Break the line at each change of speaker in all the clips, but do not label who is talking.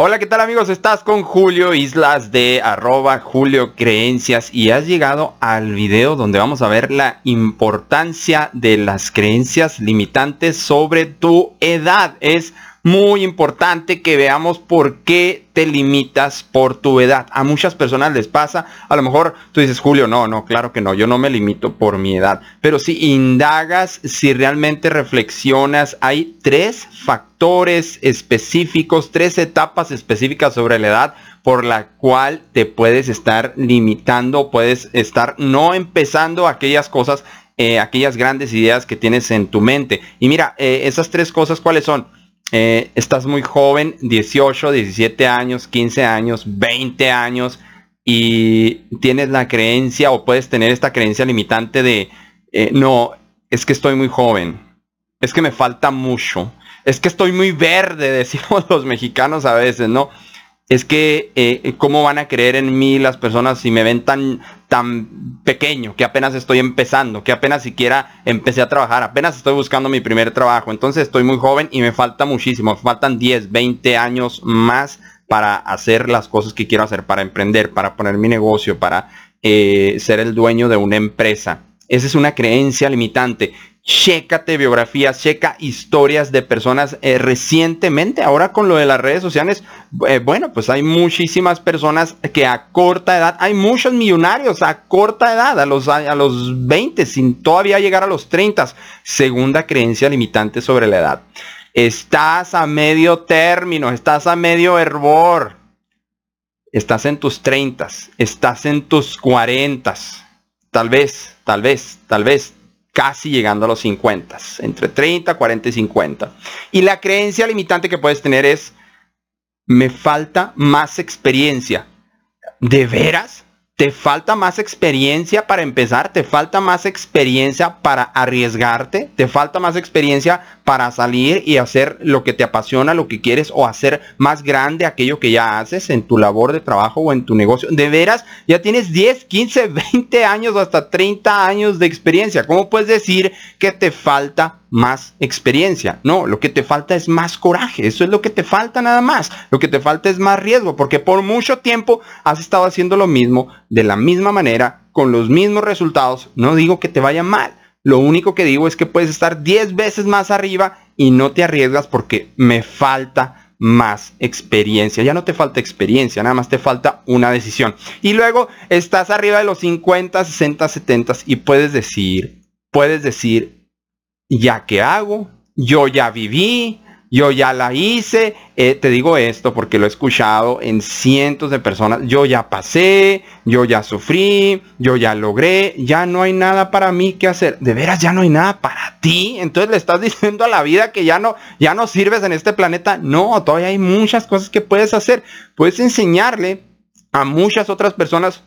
Hola, ¿qué tal amigos? Estás con Julio Islas de arroba Julio Creencias y has llegado al video donde vamos a ver la importancia de las creencias limitantes sobre tu edad. Es muy importante que veamos por qué te limitas por tu edad. A muchas personas les pasa, a lo mejor tú dices, Julio, no, no, claro que no, yo no me limito por mi edad. Pero si indagas, si realmente reflexionas, hay tres factores específicos, tres etapas específicas sobre la edad por la cual te puedes estar limitando, puedes estar no empezando aquellas cosas, eh, aquellas grandes ideas que tienes en tu mente. Y mira, eh, esas tres cosas, ¿cuáles son? Eh, estás muy joven, 18, 17 años, 15 años, 20 años, y tienes la creencia o puedes tener esta creencia limitante de, eh, no, es que estoy muy joven, es que me falta mucho, es que estoy muy verde, decimos los mexicanos a veces, ¿no? Es que eh, cómo van a creer en mí las personas si me ven tan, tan pequeño, que apenas estoy empezando, que apenas siquiera empecé a trabajar, apenas estoy buscando mi primer trabajo. Entonces estoy muy joven y me falta muchísimo, faltan 10, 20 años más para hacer las cosas que quiero hacer, para emprender, para poner mi negocio, para eh, ser el dueño de una empresa. Esa es una creencia limitante chécate biografías, checa historias de personas eh, recientemente. Ahora con lo de las redes sociales, eh, bueno, pues hay muchísimas personas que a corta edad, hay muchos millonarios a corta edad, a los, a, los 20, sin todavía llegar a los 30. Segunda creencia limitante sobre la edad. Estás a medio término, estás a medio hervor. Estás en tus 30, estás en tus 40. Tal vez, tal vez, tal vez casi llegando a los 50, entre 30, 40 y 50. Y la creencia limitante que puedes tener es, me falta más experiencia. ¿De veras? ¿Te falta más experiencia para empezar? ¿Te falta más experiencia para arriesgarte? ¿Te falta más experiencia para salir y hacer lo que te apasiona, lo que quieres o hacer más grande aquello que ya haces en tu labor de trabajo o en tu negocio? De veras, ya tienes 10, 15, 20 años o hasta 30 años de experiencia. ¿Cómo puedes decir que te falta más experiencia? No, lo que te falta es más coraje. Eso es lo que te falta nada más. Lo que te falta es más riesgo porque por mucho tiempo has estado haciendo lo mismo de la misma manera, con los mismos resultados. No digo que te vaya mal lo único que digo es que puedes estar 10 veces más arriba y no te arriesgas porque me falta más experiencia. Ya no te falta experiencia, nada más te falta una decisión. Y luego estás arriba de los 50, 60, 70 y puedes decir, puedes decir, ya que hago, yo ya viví, yo ya la hice, eh, te digo esto porque lo he escuchado en cientos de personas, yo ya pasé, yo ya sufrí, yo ya logré, ya no hay nada para mí que hacer. De veras ya no hay nada para ti. Entonces le estás diciendo a la vida que ya no, ya no sirves en este planeta. No, todavía hay muchas cosas que puedes hacer. Puedes enseñarle a muchas otras personas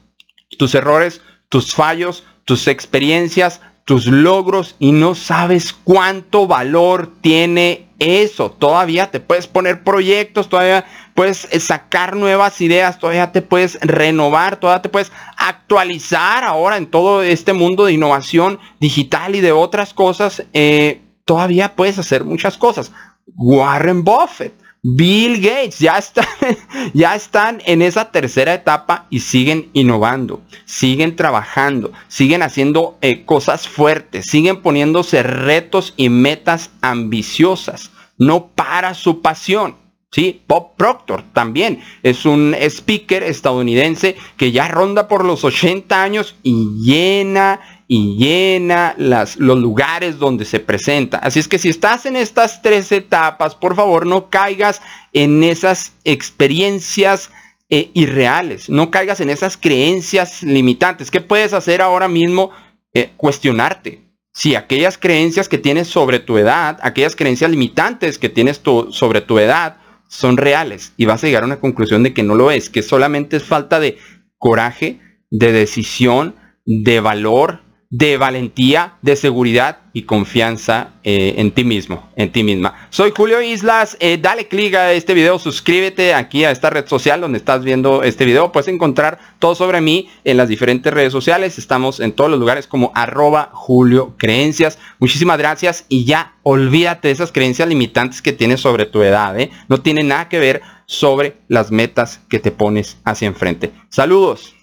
tus errores, tus fallos, tus experiencias, tus logros y no sabes cuánto valor tiene eso. Todavía te puedes poner proyectos, todavía puedes sacar nuevas ideas, todavía te puedes renovar, todavía te puedes actualizar ahora en todo este mundo de innovación digital y de otras cosas. Eh, todavía puedes hacer muchas cosas. Warren Buffett Bill Gates ya están, ya están en esa tercera etapa y siguen innovando, siguen trabajando, siguen haciendo eh, cosas fuertes, siguen poniéndose retos y metas ambiciosas. No para su pasión. Sí, Bob Proctor también es un speaker estadounidense que ya ronda por los 80 años y llena y llena los lugares donde se presenta. Así es que si estás en estas tres etapas, por favor no caigas en esas experiencias eh, irreales, no caigas en esas creencias limitantes. ¿Qué puedes hacer ahora mismo? Eh, cuestionarte. Si aquellas creencias que tienes sobre tu edad, aquellas creencias limitantes que tienes sobre tu edad son reales y vas a llegar a una conclusión de que no lo es, que solamente es falta de coraje, de decisión, de valor, de valentía, de seguridad y confianza eh, en ti mismo, en ti misma. Soy Julio Islas, eh, dale click a este video, suscríbete aquí a esta red social donde estás viendo este video. Puedes encontrar todo sobre mí en las diferentes redes sociales. Estamos en todos los lugares como arroba Julio Creencias. Muchísimas gracias y ya olvídate de esas creencias limitantes que tienes sobre tu edad. ¿eh? No tiene nada que ver sobre las metas que te pones hacia enfrente. Saludos.